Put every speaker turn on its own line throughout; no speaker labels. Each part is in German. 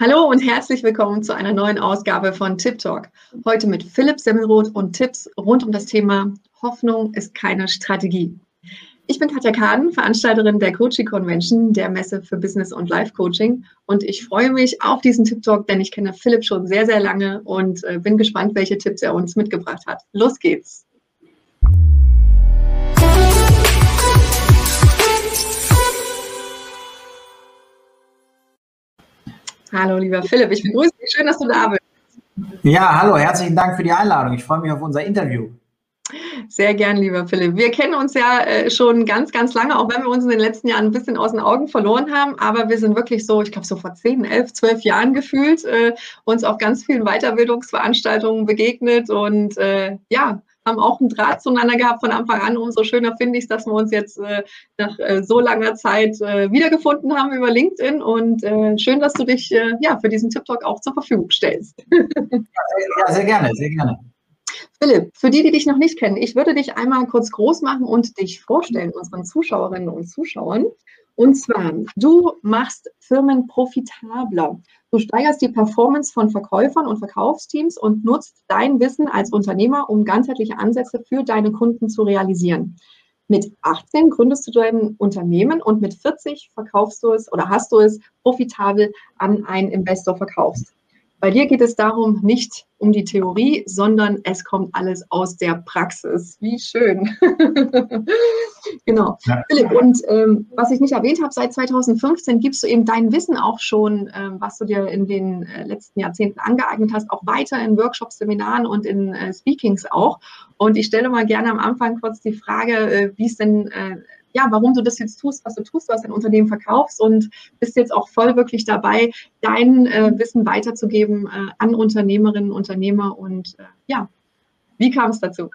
Hallo und herzlich willkommen zu einer neuen Ausgabe von Tip Talk. Heute mit Philipp Semmelroth und Tipps rund um das Thema Hoffnung ist keine Strategie. Ich bin Katja Kaden, Veranstalterin der Coaching Convention, der Messe für Business und Life Coaching. Und ich freue mich auf diesen Tip Talk, denn ich kenne Philipp schon sehr, sehr lange und äh, bin gespannt, welche Tipps er uns mitgebracht hat. Los geht's! Hallo, lieber Philipp, ich begrüße dich. Schön, dass du da bist.
Ja, hallo, herzlichen Dank für die Einladung. Ich freue mich auf unser Interview.
Sehr gern, lieber Philipp. Wir kennen uns ja äh, schon ganz, ganz lange, auch wenn wir uns in den letzten Jahren ein bisschen aus den Augen verloren haben. Aber wir sind wirklich so, ich glaube, so vor 10, 11, 12 Jahren gefühlt, äh, uns auf ganz vielen Weiterbildungsveranstaltungen begegnet. Und äh, ja, haben auch einen Draht zueinander gehabt von Anfang an. Umso schöner finde ich es, dass wir uns jetzt äh, nach äh, so langer Zeit äh, wiedergefunden haben über LinkedIn. Und äh, schön, dass du dich äh, ja, für diesen Tip-Talk auch zur Verfügung stellst.
ja, sehr gerne, sehr gerne.
Philipp, für die, die dich noch nicht kennen, ich würde dich einmal kurz groß machen und dich vorstellen, unseren Zuschauerinnen und Zuschauern. Und zwar, du machst Firmen profitabler. Du steigerst die Performance von Verkäufern und Verkaufsteams und nutzt dein Wissen als Unternehmer, um ganzheitliche Ansätze für deine Kunden zu realisieren. Mit 18 gründest du dein Unternehmen und mit 40 verkaufst du es oder hast du es profitabel an einen Investor verkaufst. Bei dir geht es darum, nicht um die Theorie, sondern es kommt alles aus der Praxis. Wie schön. genau. Ja. Philipp, und ähm, was ich nicht erwähnt habe, seit 2015 gibst du eben dein Wissen auch schon, ähm, was du dir in den äh, letzten Jahrzehnten angeeignet hast, auch weiter in Workshops, Seminaren und in äh, Speakings auch. Und ich stelle mal gerne am Anfang kurz die Frage, äh, wie es denn äh, ja, warum du das jetzt tust, was du tust, was dein Unternehmen verkaufst und bist jetzt auch voll wirklich dabei, dein äh, Wissen weiterzugeben äh, an Unternehmerinnen, Unternehmer und äh, ja, wie kam es dazu?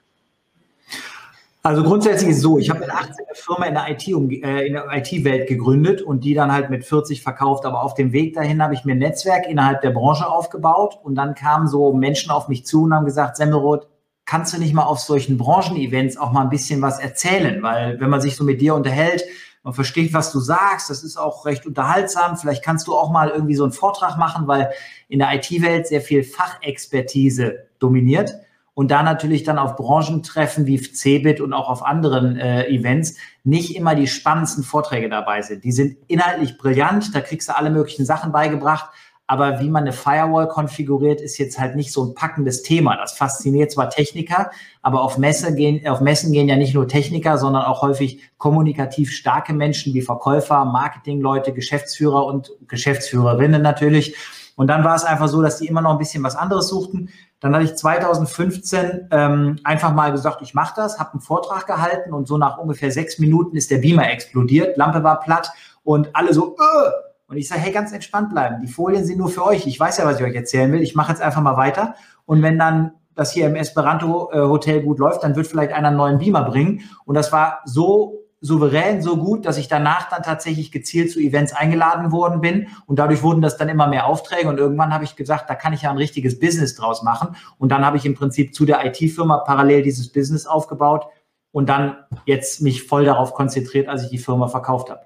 Also grundsätzlich ist es so, ich habe mit 18 eine Firma in der IT äh, in der IT-Welt gegründet und die dann halt mit 40 verkauft. Aber auf dem Weg dahin habe ich mir ein Netzwerk innerhalb der Branche aufgebaut und dann kamen so Menschen auf mich zu und haben gesagt, Semmelroth, kannst du nicht mal auf solchen Branchen-Events auch mal ein bisschen was erzählen? Weil wenn man sich so mit dir unterhält, man versteht, was du sagst, das ist auch recht unterhaltsam. Vielleicht kannst du auch mal irgendwie so einen Vortrag machen, weil in der IT-Welt sehr viel Fachexpertise dominiert und da natürlich dann auf Branchentreffen wie CeBIT und auch auf anderen äh, Events nicht immer die spannendsten Vorträge dabei sind. Die sind inhaltlich brillant, da kriegst du alle möglichen Sachen beigebracht, aber wie man eine Firewall konfiguriert, ist jetzt halt nicht so ein packendes Thema. Das fasziniert zwar Techniker, aber auf, Messe gehen, auf Messen gehen ja nicht nur Techniker, sondern auch häufig kommunikativ starke Menschen wie Verkäufer, Marketingleute, Geschäftsführer und Geschäftsführerinnen natürlich. Und dann war es einfach so, dass die immer noch ein bisschen was anderes suchten. Dann hatte ich 2015 ähm, einfach mal gesagt, ich mache das, habe einen Vortrag gehalten und so nach ungefähr sechs Minuten ist der Beamer explodiert, Lampe war platt und alle so, äh, und ich sage, hey, ganz entspannt bleiben. Die Folien sind nur für euch. Ich weiß ja, was ich euch erzählen will. Ich mache jetzt einfach mal weiter. Und wenn dann das hier im Esperanto äh, Hotel gut läuft, dann wird vielleicht einer einen neuen Beamer bringen. Und das war so souverän, so gut, dass ich danach dann tatsächlich gezielt zu Events eingeladen worden bin. Und dadurch wurden das dann immer mehr Aufträge. Und irgendwann habe ich gesagt, da kann ich ja ein richtiges Business draus machen. Und dann habe ich im Prinzip zu der IT-Firma parallel dieses Business aufgebaut und dann jetzt mich voll darauf konzentriert, als ich die Firma verkauft habe.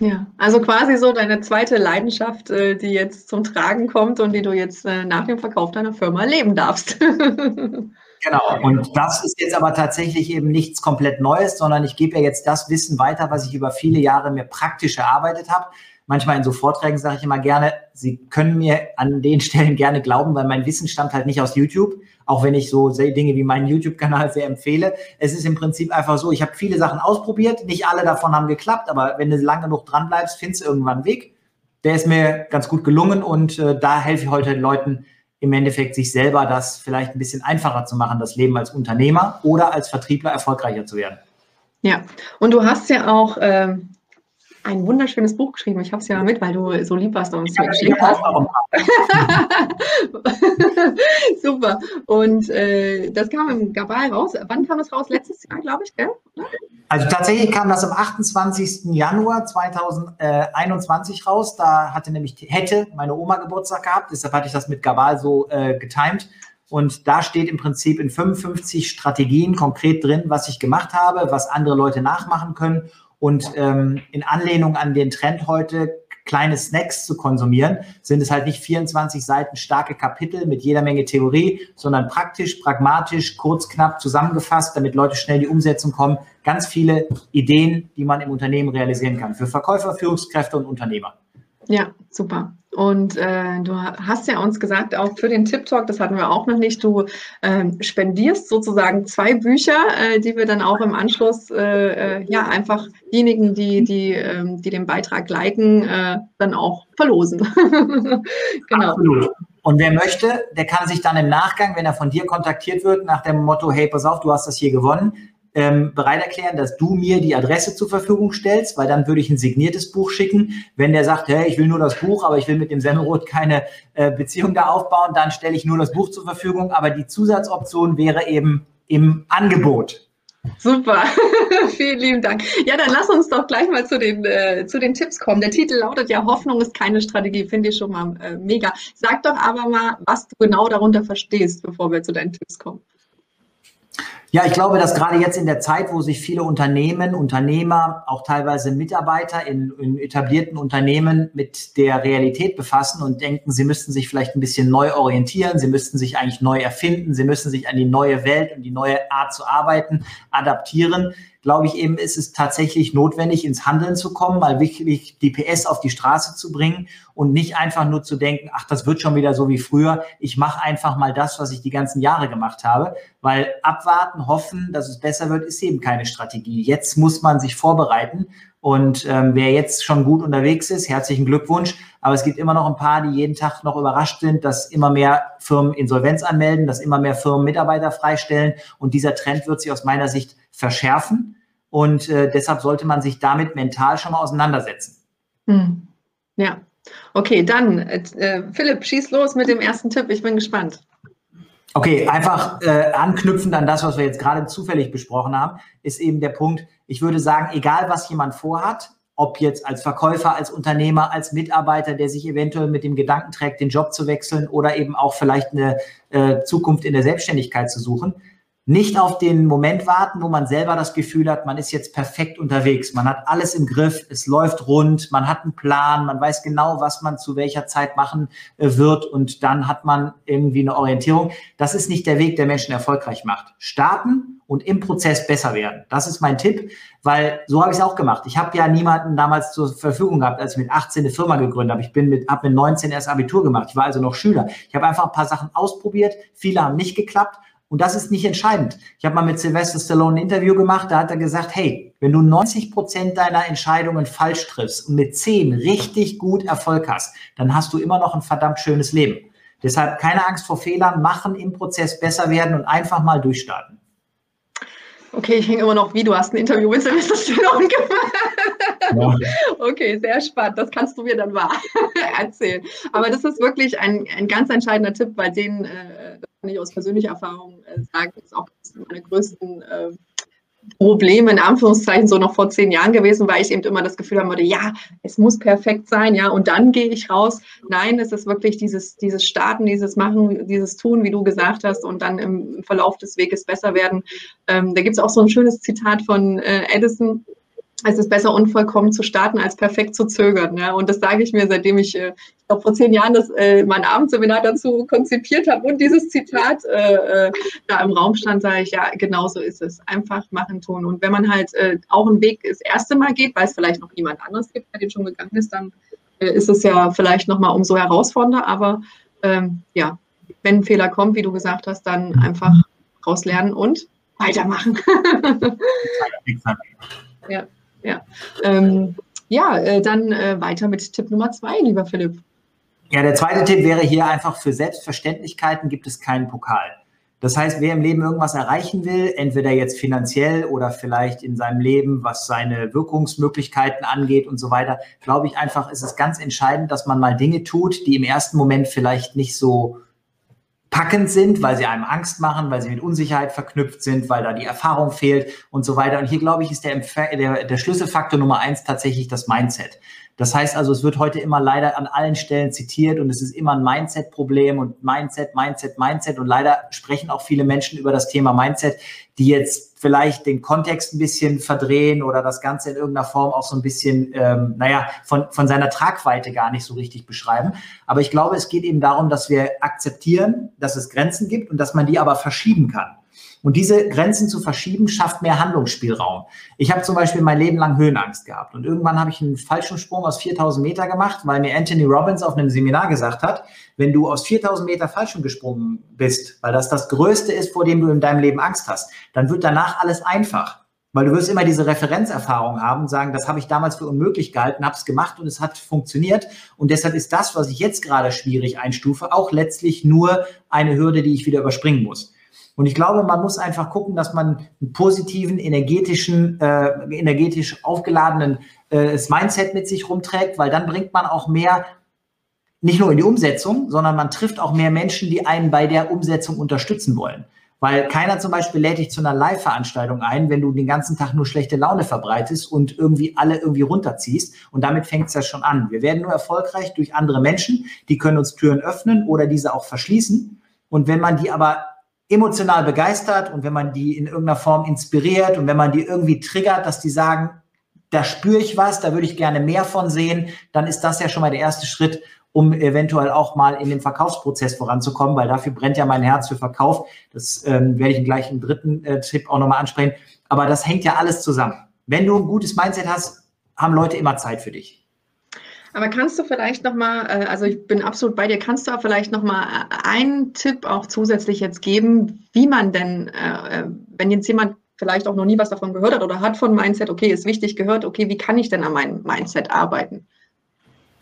Ja, also quasi so deine zweite Leidenschaft, äh, die jetzt zum Tragen kommt und die du jetzt äh, nach dem Verkauf deiner Firma leben darfst.
Genau, und das ist jetzt aber tatsächlich eben nichts komplett Neues, sondern ich gebe ja jetzt das Wissen weiter, was ich über viele Jahre mir praktisch erarbeitet habe. Manchmal in so Vorträgen sage ich immer gerne, Sie können mir an den Stellen gerne glauben, weil mein Wissen stammt halt nicht aus YouTube, auch wenn ich so Dinge wie meinen YouTube-Kanal sehr empfehle. Es ist im Prinzip einfach so, ich habe viele Sachen ausprobiert, nicht alle davon haben geklappt, aber wenn du lange genug dran bleibst, findest du irgendwann einen Weg. Der ist mir ganz gut gelungen und äh, da helfe ich heute den Leuten im Endeffekt, sich selber das vielleicht ein bisschen einfacher zu machen, das Leben als Unternehmer oder als Vertriebler erfolgreicher zu werden.
Ja, und du hast ja auch ähm, ein wunderschönes Buch geschrieben. Ich habe es ja mit, weil du so lieb warst und uns ja, geschenkt hast. Super. Und äh, das kam im Gabal raus. Wann kam das raus? Letztes Jahr, glaube ich, gell?
Also tatsächlich kam das am 28. Januar 2021 raus. Da hatte nämlich, hätte meine Oma Geburtstag gehabt. Deshalb hatte ich das mit Gabal so äh, getimed. Und da steht im Prinzip in 55 Strategien konkret drin, was ich gemacht habe, was andere Leute nachmachen können und ähm, in Anlehnung an den Trend heute kleine Snacks zu konsumieren, sind es halt nicht 24 Seiten starke Kapitel mit jeder Menge Theorie, sondern praktisch, pragmatisch, kurz, knapp zusammengefasst, damit Leute schnell in die Umsetzung kommen. Ganz viele Ideen, die man im Unternehmen realisieren kann. Für Verkäufer, Führungskräfte und Unternehmer.
Ja, super. Und äh, du hast ja uns gesagt, auch für den Tip Talk, das hatten wir auch noch nicht, du äh, spendierst sozusagen zwei Bücher, äh, die wir dann auch im Anschluss, äh, äh, ja, einfach diejenigen, die, die, ähm, die den Beitrag liken, äh, dann auch verlosen.
genau. Absolut. Und wer möchte, der kann sich dann im Nachgang, wenn er von dir kontaktiert wird, nach dem Motto, hey, pass auf, du hast das hier gewonnen, ähm, bereit erklären, dass du mir die Adresse zur Verfügung stellst, weil dann würde ich ein signiertes Buch schicken. Wenn der sagt, hey, ich will nur das Buch, aber ich will mit dem Semmelrot keine äh, Beziehung da aufbauen, dann stelle ich nur das Buch zur Verfügung. Aber die Zusatzoption wäre eben im Angebot.
Super, vielen lieben Dank. Ja, dann lass uns doch gleich mal zu den, äh, zu den Tipps kommen. Der Titel lautet ja Hoffnung ist keine Strategie, finde ich schon mal äh, mega. Sag doch aber mal, was du genau darunter verstehst, bevor wir zu deinen Tipps kommen.
Ja, ich glaube, dass gerade jetzt in der Zeit, wo sich viele Unternehmen, Unternehmer, auch teilweise Mitarbeiter in, in, etablierten Unternehmen mit der Realität befassen und denken, sie müssten sich vielleicht ein bisschen neu orientieren, sie müssten sich eigentlich neu erfinden, sie müssen sich an die neue Welt und die neue Art zu arbeiten adaptieren, glaube ich eben, ist es tatsächlich notwendig, ins Handeln zu kommen, mal wirklich die PS auf die Straße zu bringen und nicht einfach nur zu denken, ach, das wird schon wieder so wie früher. Ich mache einfach mal das, was ich die ganzen Jahre gemacht habe, weil abwarten, hoffen, dass es besser wird, ist eben keine Strategie. Jetzt muss man sich vorbereiten und ähm, wer jetzt schon gut unterwegs ist, herzlichen Glückwunsch. Aber es gibt immer noch ein paar, die jeden Tag noch überrascht sind, dass immer mehr Firmen Insolvenz anmelden, dass immer mehr Firmen Mitarbeiter freistellen. Und dieser Trend wird sich aus meiner Sicht verschärfen. Und äh, deshalb sollte man sich damit mental schon mal auseinandersetzen.
Hm. Ja, okay, dann äh, Philipp, schieß los mit dem ersten Tipp. Ich bin gespannt.
Okay, einfach äh, anknüpfend an das, was wir jetzt gerade zufällig besprochen haben, ist eben der Punkt, ich würde sagen, egal was jemand vorhat, ob jetzt als Verkäufer, als Unternehmer, als Mitarbeiter, der sich eventuell mit dem Gedanken trägt, den Job zu wechseln oder eben auch vielleicht eine äh, Zukunft in der Selbstständigkeit zu suchen, nicht auf den Moment warten, wo man selber das Gefühl hat, man ist jetzt perfekt unterwegs, man hat alles im Griff, es läuft rund, man hat einen Plan, man weiß genau, was man zu welcher Zeit machen äh, wird und dann hat man irgendwie eine Orientierung. Das ist nicht der Weg, der Menschen erfolgreich macht. Starten und im Prozess besser werden. Das ist mein Tipp, weil so habe ich es auch gemacht. Ich habe ja niemanden damals zur Verfügung gehabt, als ich mit 18 eine Firma gegründet habe. Ich bin mit, habe mit 19 erst Abitur gemacht. Ich war also noch Schüler. Ich habe einfach ein paar Sachen ausprobiert. Viele haben nicht geklappt und das ist nicht entscheidend. Ich habe mal mit Sylvester Stallone ein Interview gemacht, da hat er gesagt, hey, wenn du 90 Prozent deiner Entscheidungen falsch triffst und mit 10 richtig gut Erfolg hast, dann hast du immer noch ein verdammt schönes Leben. Deshalb keine Angst vor Fehlern, machen im Prozess besser werden und einfach mal durchstarten.
Okay, ich hänge immer noch, wie du hast ein Interview mit Sylvester Stallone gemacht. Ja. Okay, sehr spannend. Das kannst du mir dann mal erzählen. Aber das ist wirklich ein, ein ganz entscheidender Tipp, bei denen äh, kann ich aus persönlicher Erfahrung äh, sagen, ist auch meine größten äh, Probleme in Anführungszeichen so noch vor zehn Jahren gewesen, weil ich eben immer das Gefühl haben würde, ja, es muss perfekt sein, ja, und dann gehe ich raus. Nein, es ist wirklich dieses, dieses Starten, dieses Machen, dieses Tun, wie du gesagt hast, und dann im Verlauf des Weges besser werden. Ähm, da gibt es auch so ein schönes Zitat von äh, Edison, es ist besser, unvollkommen zu starten, als perfekt zu zögern. Ja? Und das sage ich mir, seitdem ich, äh, ich glaube, vor zehn Jahren das, äh, mein Abendseminar dazu konzipiert habe und dieses Zitat äh, äh, da im Raum stand, sage ich, ja, genau so ist es. Einfach machen, tun. Und wenn man halt äh, auch einen Weg das erste Mal geht, weil es vielleicht noch niemand anderes gibt, der den schon gegangen ist, dann äh, ist es ja vielleicht nochmal umso herausfordernder. Aber ähm, ja, wenn ein Fehler kommt, wie du gesagt hast, dann einfach rauslernen und weitermachen. ja. Ja, ähm, ja äh, dann äh, weiter mit Tipp Nummer zwei, lieber Philipp.
Ja, der zweite Tipp wäre hier einfach, für Selbstverständlichkeiten gibt es keinen Pokal. Das heißt, wer im Leben irgendwas erreichen will, entweder jetzt finanziell oder vielleicht in seinem Leben, was seine Wirkungsmöglichkeiten angeht und so weiter, glaube ich einfach, ist es ganz entscheidend, dass man mal Dinge tut, die im ersten Moment vielleicht nicht so packend sind, weil sie einem Angst machen, weil sie mit Unsicherheit verknüpft sind, weil da die Erfahrung fehlt und so weiter. Und hier, glaube ich, ist der, der, der Schlüsselfaktor Nummer eins tatsächlich das Mindset. Das heißt also, es wird heute immer leider an allen Stellen zitiert und es ist immer ein Mindset-Problem und Mindset, Mindset, Mindset. Und leider sprechen auch viele Menschen über das Thema Mindset, die jetzt vielleicht den Kontext ein bisschen verdrehen oder das Ganze in irgendeiner Form auch so ein bisschen, ähm, naja, von, von seiner Tragweite gar nicht so richtig beschreiben. Aber ich glaube, es geht eben darum, dass wir akzeptieren, dass es Grenzen gibt und dass man die aber verschieben kann. Und diese Grenzen zu verschieben, schafft mehr Handlungsspielraum. Ich habe zum Beispiel mein Leben lang Höhenangst gehabt. Und irgendwann habe ich einen Fallschirmsprung aus 4000 Meter gemacht, weil mir Anthony Robbins auf einem Seminar gesagt hat, wenn du aus 4000 Meter Fallschirm gesprungen bist, weil das das Größte ist, vor dem du in deinem Leben Angst hast, dann wird danach alles einfach. Weil du wirst immer diese Referenzerfahrung haben und sagen, das habe ich damals für unmöglich gehalten, habe es gemacht und es hat funktioniert. Und deshalb ist das, was ich jetzt gerade schwierig einstufe, auch letztlich nur eine Hürde, die ich wieder überspringen muss. Und ich glaube, man muss einfach gucken, dass man einen positiven, energetischen, äh, energetisch aufgeladenen äh, Mindset mit sich rumträgt, weil dann bringt man auch mehr nicht nur in die Umsetzung, sondern man trifft auch mehr Menschen, die einen bei der Umsetzung unterstützen wollen. Weil keiner zum Beispiel lädt dich zu einer Live-Veranstaltung ein, wenn du den ganzen Tag nur schlechte Laune verbreitest und irgendwie alle irgendwie runterziehst. Und damit fängt es ja schon an. Wir werden nur erfolgreich durch andere Menschen, die können uns Türen öffnen oder diese auch verschließen. Und wenn man die aber emotional begeistert und wenn man die in irgendeiner Form inspiriert und wenn man die irgendwie triggert, dass die sagen, da spüre ich was, da würde ich gerne mehr von sehen, dann ist das ja schon mal der erste Schritt, um eventuell auch mal in den Verkaufsprozess voranzukommen, weil dafür brennt ja mein Herz für Verkauf. Das ähm, werde ich gleich im dritten äh, Tipp auch nochmal ansprechen. Aber das hängt ja alles zusammen. Wenn du ein gutes Mindset hast, haben Leute immer Zeit für dich.
Aber kannst du vielleicht nochmal, äh, also ich bin absolut bei dir, kannst du vielleicht nochmal äh, einen Tipp auch zusätzlich jetzt geben, wie man denn, äh, wenn jetzt jemand vielleicht auch noch nie was davon gehört hat oder hat von Mindset, okay, ist wichtig gehört, okay, wie kann ich denn an meinem Mindset arbeiten?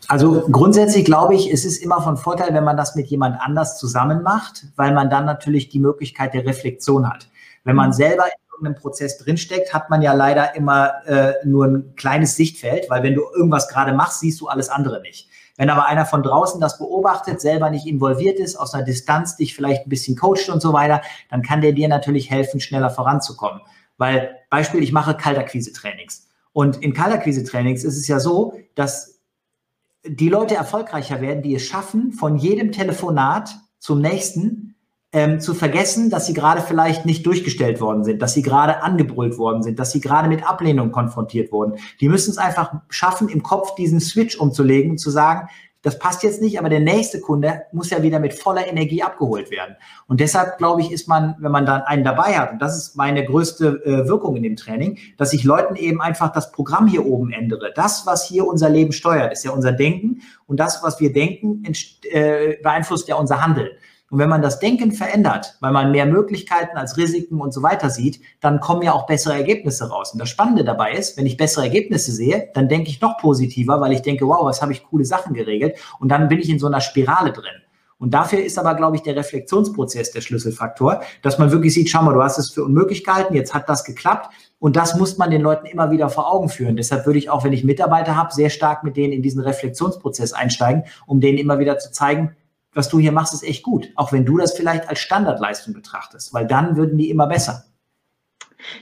Also grundsätzlich glaube ich, es ist immer von Vorteil, wenn man das mit jemand anders zusammen macht, weil man dann natürlich die Möglichkeit der Reflexion hat. Wenn man mhm. selber irgendeinem Prozess drinsteckt, hat man ja leider immer äh, nur ein kleines Sichtfeld, weil wenn du irgendwas gerade machst, siehst du alles andere nicht. Wenn aber einer von draußen das beobachtet, selber nicht involviert ist, aus einer Distanz dich vielleicht ein bisschen coacht und so weiter, dann kann der dir natürlich helfen, schneller voranzukommen. Weil Beispiel, ich mache Kaltakquise-Trainings. Und in Kaltakquise-Trainings ist es ja so, dass die Leute erfolgreicher werden, die es schaffen, von jedem Telefonat zum nächsten ähm, zu vergessen, dass sie gerade vielleicht nicht durchgestellt worden sind, dass sie gerade angebrüllt worden sind, dass sie gerade mit Ablehnung konfrontiert wurden. Die müssen es einfach schaffen, im Kopf diesen Switch umzulegen und zu sagen, das passt jetzt nicht, aber der nächste Kunde muss ja wieder mit voller Energie abgeholt werden. Und deshalb, glaube ich, ist man, wenn man dann einen dabei hat, und das ist meine größte äh, Wirkung in dem Training, dass ich Leuten eben einfach das Programm hier oben ändere. Das, was hier unser Leben steuert, ist ja unser Denken. Und das, was wir denken, äh, beeinflusst ja unser Handeln. Und wenn man das Denken verändert, weil man mehr Möglichkeiten als Risiken und so weiter sieht, dann kommen ja auch bessere Ergebnisse raus. Und das Spannende dabei ist, wenn ich bessere Ergebnisse sehe, dann denke ich noch positiver, weil ich denke, wow, was habe ich coole Sachen geregelt. Und dann bin ich in so einer Spirale drin. Und dafür ist aber, glaube ich, der Reflexionsprozess der Schlüsselfaktor, dass man wirklich sieht, schau mal, du hast es für unmöglich gehalten, jetzt hat das geklappt. Und das muss man den Leuten immer wieder vor Augen führen. Deshalb würde ich auch, wenn ich Mitarbeiter habe, sehr stark mit denen in diesen Reflexionsprozess einsteigen, um denen immer wieder zu zeigen, was du hier machst, ist echt gut. Auch wenn du das vielleicht als Standardleistung betrachtest, weil dann würden die immer besser.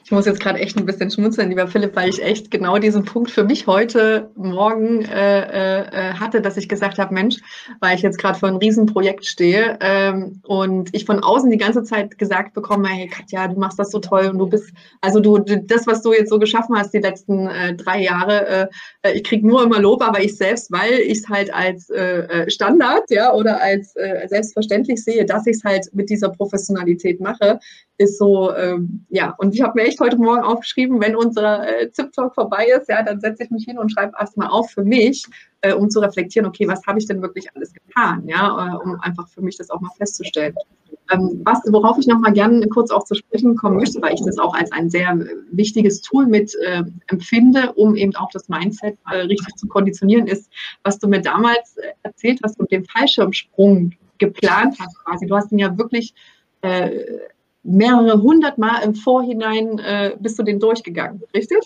Ich muss jetzt gerade echt ein bisschen schmunzeln, lieber Philipp, weil ich echt genau diesen Punkt für mich heute Morgen äh, äh, hatte, dass ich gesagt habe, Mensch, weil ich jetzt gerade vor einem Riesenprojekt stehe ähm, und ich von außen die ganze Zeit gesagt bekomme, hey Katja, du machst das so toll und du bist, also du, das, was du jetzt so geschaffen hast die letzten äh, drei Jahre, äh, äh ich kriege nur immer Lob, aber ich selbst, weil ich es halt als äh, äh, Standard, ja, oder als äh, selbstverständlich sehe, dass ich es halt mit dieser Professionalität mache, ist so, ähm, ja, und ich habe mir echt heute Morgen aufgeschrieben, wenn unser äh, ZIP-Talk vorbei ist, ja, dann setze ich mich hin und schreibe erstmal auf für mich, äh, um zu reflektieren, okay, was habe ich denn wirklich alles getan, ja, äh, um einfach für mich das auch mal festzustellen. Ähm, was, worauf ich nochmal gerne kurz auch zu sprechen kommen möchte, weil ich das auch als ein sehr wichtiges Tool mit äh, empfinde, um eben auch das Mindset äh, richtig zu konditionieren, ist, was du mir damals äh, erzählt hast und den Fallschirmsprung geplant hast quasi. Du hast ihn ja wirklich mehrere hundert Mal im Vorhinein äh, bist du den durchgegangen, richtig?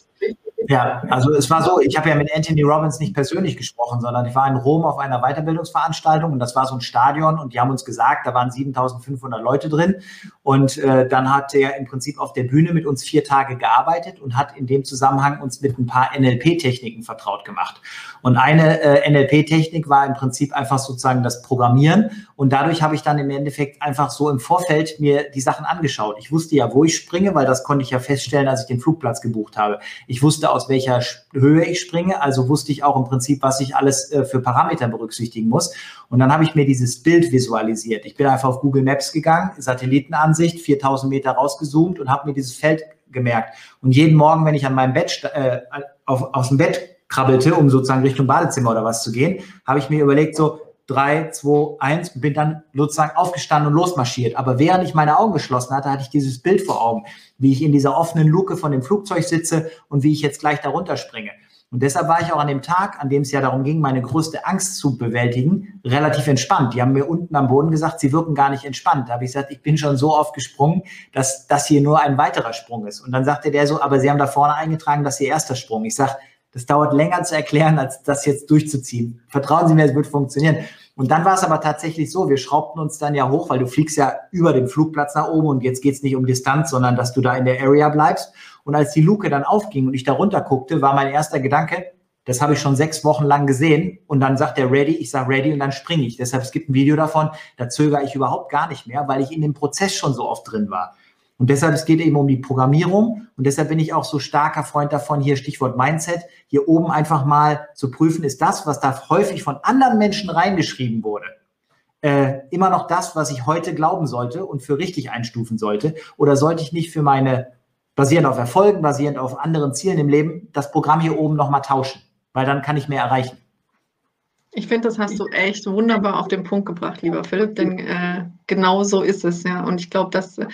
Ja, also es war so, ich habe ja mit Anthony Robbins nicht persönlich gesprochen, sondern ich war in Rom auf einer Weiterbildungsveranstaltung und das war so ein Stadion und die haben uns gesagt, da waren 7500 Leute drin und äh, dann hat er im Prinzip auf der Bühne mit uns vier Tage gearbeitet und hat in dem Zusammenhang uns mit ein paar NLP-Techniken vertraut gemacht. Und eine äh, NLP-Technik war im Prinzip einfach sozusagen das Programmieren und dadurch habe ich dann im Endeffekt einfach so im Vorfeld mir die Sachen angeschaut. Ich wusste ja, wo ich springe, weil das konnte ich ja feststellen, als ich den Flugplatz gebucht habe. Ich wusste aus welcher Höhe ich springe, also wusste ich auch im Prinzip, was ich alles äh, für Parameter berücksichtigen muss. Und dann habe ich mir dieses Bild visualisiert. Ich bin einfach auf Google Maps gegangen, Satellitenansicht, 4000 Meter rausgezoomt und habe mir dieses Feld gemerkt. Und jeden Morgen, wenn ich an meinem Bett, äh, auf, aus dem Bett krabbelte, um sozusagen Richtung Badezimmer oder was zu gehen, habe ich mir überlegt, so, drei, zwei, eins und bin dann sozusagen aufgestanden und losmarschiert. Aber während ich meine Augen geschlossen hatte, hatte ich dieses Bild vor Augen, wie ich in dieser offenen Luke von dem Flugzeug sitze und wie ich jetzt gleich darunter springe. Und deshalb war ich auch an dem Tag, an dem es ja darum ging, meine größte Angst zu bewältigen, relativ entspannt. Die haben mir unten am Boden gesagt, sie wirken gar nicht entspannt. Da habe ich gesagt, ich bin schon so oft gesprungen, dass das hier nur ein weiterer Sprung ist. Und dann sagte der so, aber Sie haben da vorne eingetragen, dass Ihr erster Sprung. Ich sage, das dauert länger zu erklären, als das jetzt durchzuziehen. Vertrauen Sie mir, es wird funktionieren. Und dann war es aber tatsächlich so, wir schraubten uns dann ja hoch, weil du fliegst ja über dem Flugplatz nach oben und jetzt geht es nicht um Distanz, sondern dass du da in der Area bleibst. Und als die Luke dann aufging und ich da runter guckte, war mein erster Gedanke, das habe ich schon sechs Wochen lang gesehen. Und dann sagt er ready, ich sage ready und dann springe ich. Deshalb, es gibt ein Video davon, da zögere ich überhaupt gar nicht mehr, weil ich in dem Prozess schon so oft drin war. Und deshalb, es geht eben um die Programmierung. Und deshalb bin ich auch so starker Freund davon, hier Stichwort Mindset, hier oben einfach mal zu prüfen, ist das, was da häufig von anderen Menschen reingeschrieben wurde, äh, immer noch das, was ich heute glauben sollte und für richtig einstufen sollte? Oder sollte ich nicht für meine, basierend auf Erfolgen, basierend auf anderen Zielen im Leben, das Programm hier oben nochmal tauschen? Weil dann kann ich mehr erreichen.
Ich finde, das hast du echt wunderbar auf den Punkt gebracht, lieber Philipp, denn äh, genau so ist es, ja. Und ich glaube, dass äh,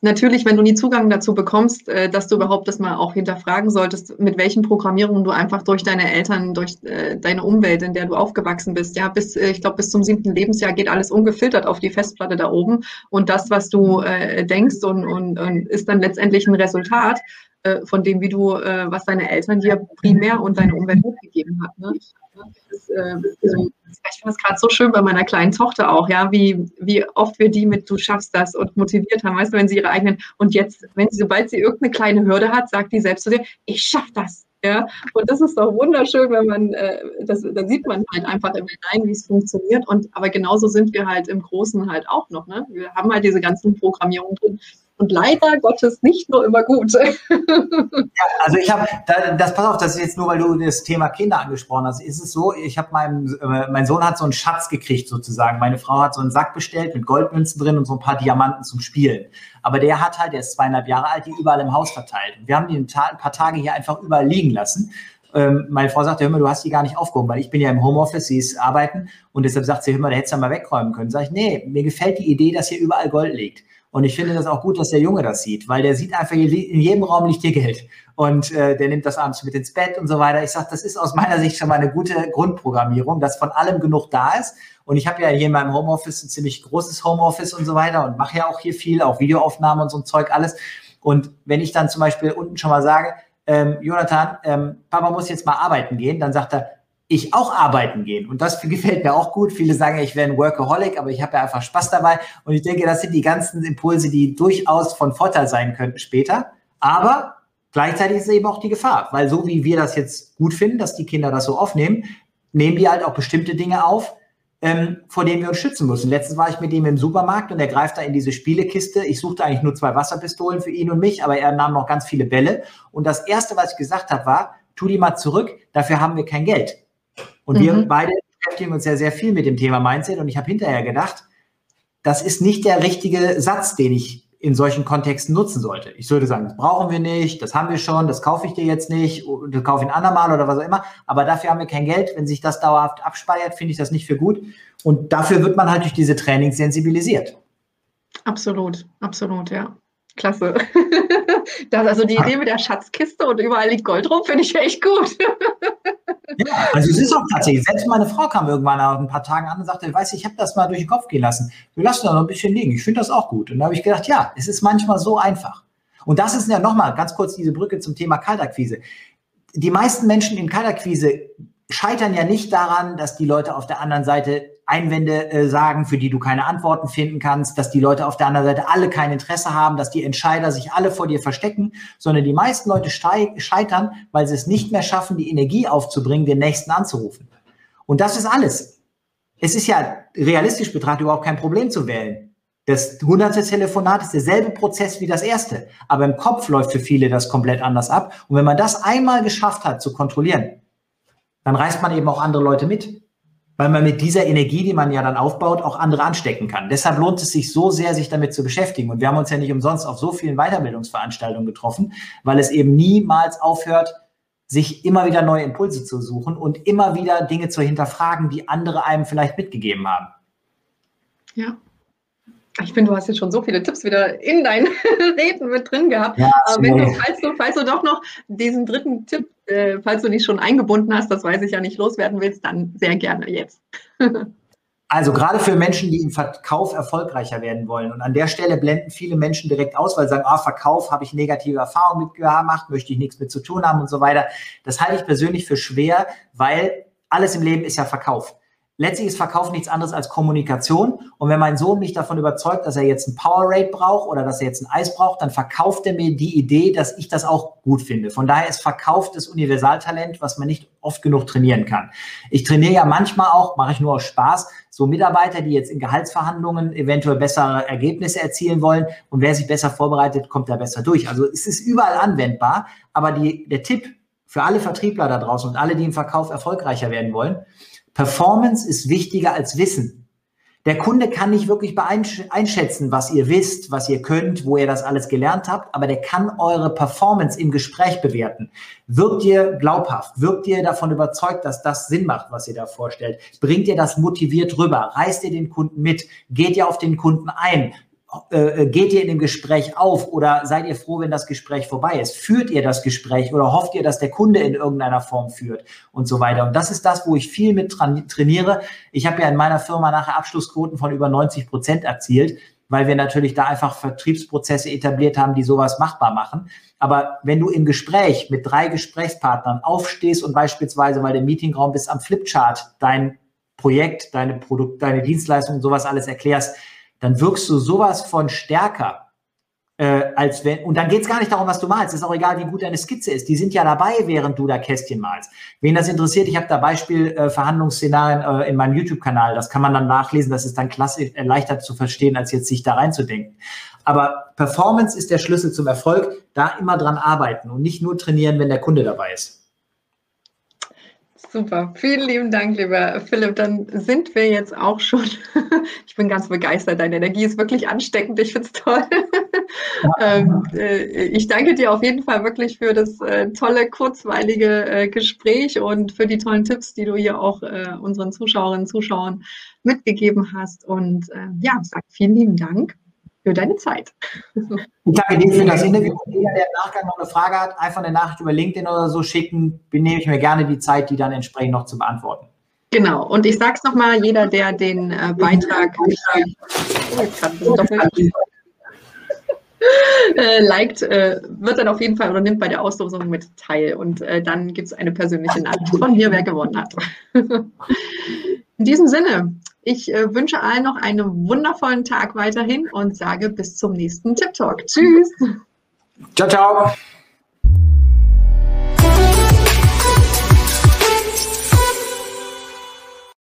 natürlich, wenn du nie Zugang dazu bekommst, äh, dass du überhaupt das mal auch hinterfragen solltest, mit welchen Programmierungen du einfach durch deine Eltern, durch äh, deine Umwelt, in der du aufgewachsen bist, ja, bis, ich glaube, bis zum siebten Lebensjahr geht alles ungefiltert auf die Festplatte da oben. Und das, was du denkst und, und, und ist dann letztendlich ein Resultat von dem, wie du, äh, was deine Eltern dir primär und deine Umwelt mitgegeben hat. Ne? Das, äh, ich finde es gerade so schön bei meiner kleinen Tochter auch, ja, wie, wie oft wir die mit du schaffst das und motiviert haben, weißt du, wenn sie ihre eigenen und jetzt, wenn sie, sobald sie irgendeine kleine Hürde hat, sagt die selbst zu dir, ich schaff das. Ja, und das ist doch wunderschön, wenn man, äh, das, da sieht man halt einfach im Kleinen, wie es funktioniert. Und aber genauso sind wir halt im Großen halt auch noch. Ne? Wir haben halt diese ganzen Programmierungen drin und leider Gottes nicht nur immer gut. ja,
also ich habe, da, das pass auf, das ist jetzt nur, weil du das Thema Kinder angesprochen hast. Ist es so, ich habe meinem, äh, mein Sohn hat so einen Schatz gekriegt sozusagen. Meine Frau hat so einen Sack bestellt mit Goldmünzen drin und so ein paar Diamanten zum Spielen. Aber der hat halt, der ist zweieinhalb Jahre alt, die überall im Haus verteilt. Und wir haben die ein, ein paar Tage hier einfach überall liegen lassen ähm, meine Frau sagte, hör mal, du hast die gar nicht aufgehoben, weil ich bin ja im Homeoffice, sie ist arbeiten und deshalb sagt sie, hör mal, da hättest du mal wegräumen können. Sag ich, nee, mir gefällt die Idee, dass hier überall Gold liegt. Und ich finde das auch gut, dass der Junge das sieht, weil der sieht einfach, in jedem Raum liegt hier Geld. Und äh, der nimmt das abends mit ins Bett und so weiter. Ich sage, das ist aus meiner Sicht schon mal eine gute Grundprogrammierung, dass von allem genug da ist. Und ich habe ja hier in meinem Homeoffice ein ziemlich großes Homeoffice und so weiter und mache ja auch hier viel, auch Videoaufnahmen und so ein Zeug alles. Und wenn ich dann zum Beispiel unten schon mal sage, ähm, Jonathan, ähm, Papa muss jetzt mal arbeiten gehen, dann sagt er, ich auch arbeiten gehen. Und das gefällt mir auch gut. Viele sagen, ich wäre ein Workaholic, aber ich habe ja einfach Spaß dabei. Und ich denke, das sind die ganzen Impulse, die durchaus von Vorteil sein könnten später. Aber gleichzeitig ist eben auch die Gefahr, weil so wie wir das jetzt gut finden, dass die Kinder das so aufnehmen, nehmen die halt auch bestimmte Dinge auf, ähm, vor denen wir uns schützen müssen. Letztens war ich mit ihm im Supermarkt und er greift da in diese Spielekiste. Ich suchte eigentlich nur zwei Wasserpistolen für ihn und mich, aber er nahm noch ganz viele Bälle. Und das Erste, was ich gesagt habe, war, tu die mal zurück, dafür haben wir kein Geld. Und mhm. wir beide beschäftigen uns ja sehr viel mit dem Thema Mindset und ich habe hinterher gedacht, das ist nicht der richtige Satz, den ich in solchen Kontexten nutzen sollte. Ich würde sagen, das brauchen wir nicht, das haben wir schon, das kaufe ich dir jetzt nicht, das kaufe ich ein andermal oder was auch immer, aber dafür haben wir kein Geld. Wenn sich das dauerhaft abspeiert, finde ich das nicht für gut. Und dafür wird man halt durch diese Trainings sensibilisiert.
Absolut, absolut, ja. Klasse. Das, also die Idee mit der Schatzkiste und überall liegt Gold rum, finde ich echt gut.
Ja, also es ist auch tatsächlich, selbst meine Frau kam irgendwann nach ein paar Tagen an und sagte, weißt du, ich habe das mal durch den Kopf gehen lassen. Wir lassen da noch ein bisschen liegen. Ich finde das auch gut. Und da habe ich gedacht, ja, es ist manchmal so einfach. Und das ist ja nochmal ganz kurz diese Brücke zum Thema Kaltakquise. die meisten Menschen in Kalterquise scheitern ja nicht daran, dass die Leute auf der anderen Seite Einwände äh, sagen, für die du keine Antworten finden kannst, dass die Leute auf der anderen Seite alle kein Interesse haben, dass die Entscheider sich alle vor dir verstecken, sondern die meisten Leute scheitern, weil sie es nicht mehr schaffen, die Energie aufzubringen, den Nächsten anzurufen. Und das ist alles. Es ist ja realistisch betrachtet überhaupt kein Problem zu wählen. Das hunderte Telefonat ist derselbe Prozess wie das erste, aber im Kopf läuft für viele das komplett anders ab. Und wenn man das einmal geschafft hat zu kontrollieren, dann reißt man eben auch andere Leute mit. Weil man mit dieser Energie, die man ja dann aufbaut, auch andere anstecken kann. Deshalb lohnt es sich so sehr, sich damit zu beschäftigen. Und wir haben uns ja nicht umsonst auf so vielen Weiterbildungsveranstaltungen getroffen, weil es eben niemals aufhört, sich immer wieder neue Impulse zu suchen und immer wieder Dinge zu hinterfragen, die andere einem vielleicht mitgegeben haben.
Ja, ich finde, du hast jetzt schon so viele Tipps wieder in deinen Reden mit drin gehabt. Ja, Aber wenn du, falls du, falls du doch noch diesen dritten Tipp, äh, falls du nicht schon eingebunden hast, das weiß ich ja nicht, loswerden willst, dann sehr gerne jetzt.
also gerade für Menschen, die im Verkauf erfolgreicher werden wollen. Und an der Stelle blenden viele Menschen direkt aus, weil sie sagen, ah, Verkauf habe ich negative Erfahrungen mitgemacht, möchte ich nichts mit zu tun haben und so weiter. Das halte ich persönlich für schwer, weil alles im Leben ist ja Verkauf letztlich ist Verkauf nichts anderes als Kommunikation. Und wenn mein Sohn mich davon überzeugt, dass er jetzt ein Powerade braucht oder dass er jetzt ein Eis braucht, dann verkauft er mir die Idee, dass ich das auch gut finde. Von daher ist Verkauf das Universaltalent, was man nicht oft genug trainieren kann. Ich trainiere ja manchmal auch, mache ich nur aus Spaß, so Mitarbeiter, die jetzt in Gehaltsverhandlungen eventuell bessere Ergebnisse erzielen wollen. Und wer sich besser vorbereitet, kommt da besser durch. Also es ist überall anwendbar. Aber die, der Tipp für alle Vertriebler da draußen und alle, die im Verkauf erfolgreicher werden wollen, Performance ist wichtiger als Wissen. Der Kunde kann nicht wirklich einschätzen, was ihr wisst, was ihr könnt, wo ihr das alles gelernt habt, aber der kann eure Performance im Gespräch bewerten. Wirkt ihr glaubhaft? Wirkt ihr davon überzeugt, dass das Sinn macht, was ihr da vorstellt? Bringt ihr das motiviert rüber? Reißt ihr den Kunden mit? Geht ihr auf den Kunden ein? Äh, äh, geht ihr in dem Gespräch auf oder seid ihr froh, wenn das Gespräch vorbei ist? Führt ihr das Gespräch oder hofft ihr, dass der Kunde in irgendeiner Form führt und so weiter? Und das ist das, wo ich viel mit trainiere. Ich habe ja in meiner Firma nachher Abschlussquoten von über 90 Prozent erzielt, weil wir natürlich da einfach Vertriebsprozesse etabliert haben, die sowas machbar machen. Aber wenn du im Gespräch mit drei Gesprächspartnern aufstehst und beispielsweise, weil der Meetingraum bist, am Flipchart dein Projekt, deine Produkt, deine Dienstleistung und sowas alles erklärst, dann wirkst du sowas von stärker. Äh, als wenn, und dann geht es gar nicht darum, was du malst. Ist auch egal, wie gut deine Skizze ist. Die sind ja dabei, während du da Kästchen malst. Wen das interessiert, ich habe da Beispiel äh, Verhandlungsszenarien äh, in meinem YouTube-Kanal. Das kann man dann nachlesen. Das ist dann klasse, äh, leichter zu verstehen, als jetzt sich da reinzudenken. Aber Performance ist der Schlüssel zum Erfolg. Da immer dran arbeiten und nicht nur trainieren, wenn der Kunde dabei ist.
Super, vielen lieben Dank, lieber Philipp. Dann sind wir jetzt auch schon. ich bin ganz begeistert. Deine Energie ist wirklich ansteckend. Ich finde es toll. ähm, äh, ich danke dir auf jeden Fall wirklich für das äh, tolle, kurzweilige äh, Gespräch und für die tollen Tipps, die du hier auch unseren Zuschauerinnen und Zuschauern mitgegeben hast. Und ja, sag vielen lieben Dank für deine Zeit.
Ich danke dir für das Interview. Jeder, der im Nachgang noch eine Frage hat, einfach eine Nachricht über LinkedIn oder so schicken. Benehme ich mir gerne die Zeit, die dann entsprechend noch zu beantworten.
Genau. Und ich sage es nochmal, jeder, der den äh, Beitrag äh, liked, äh, wird dann auf jeden Fall oder nimmt bei der Auslosung mit teil. Und äh, dann gibt es eine persönliche Nachricht von mir, wer gewonnen hat. In diesem Sinne, ich äh, wünsche allen noch einen wundervollen Tag weiterhin und sage bis zum nächsten Tip Talk. Tschüss.
Ciao, ciao.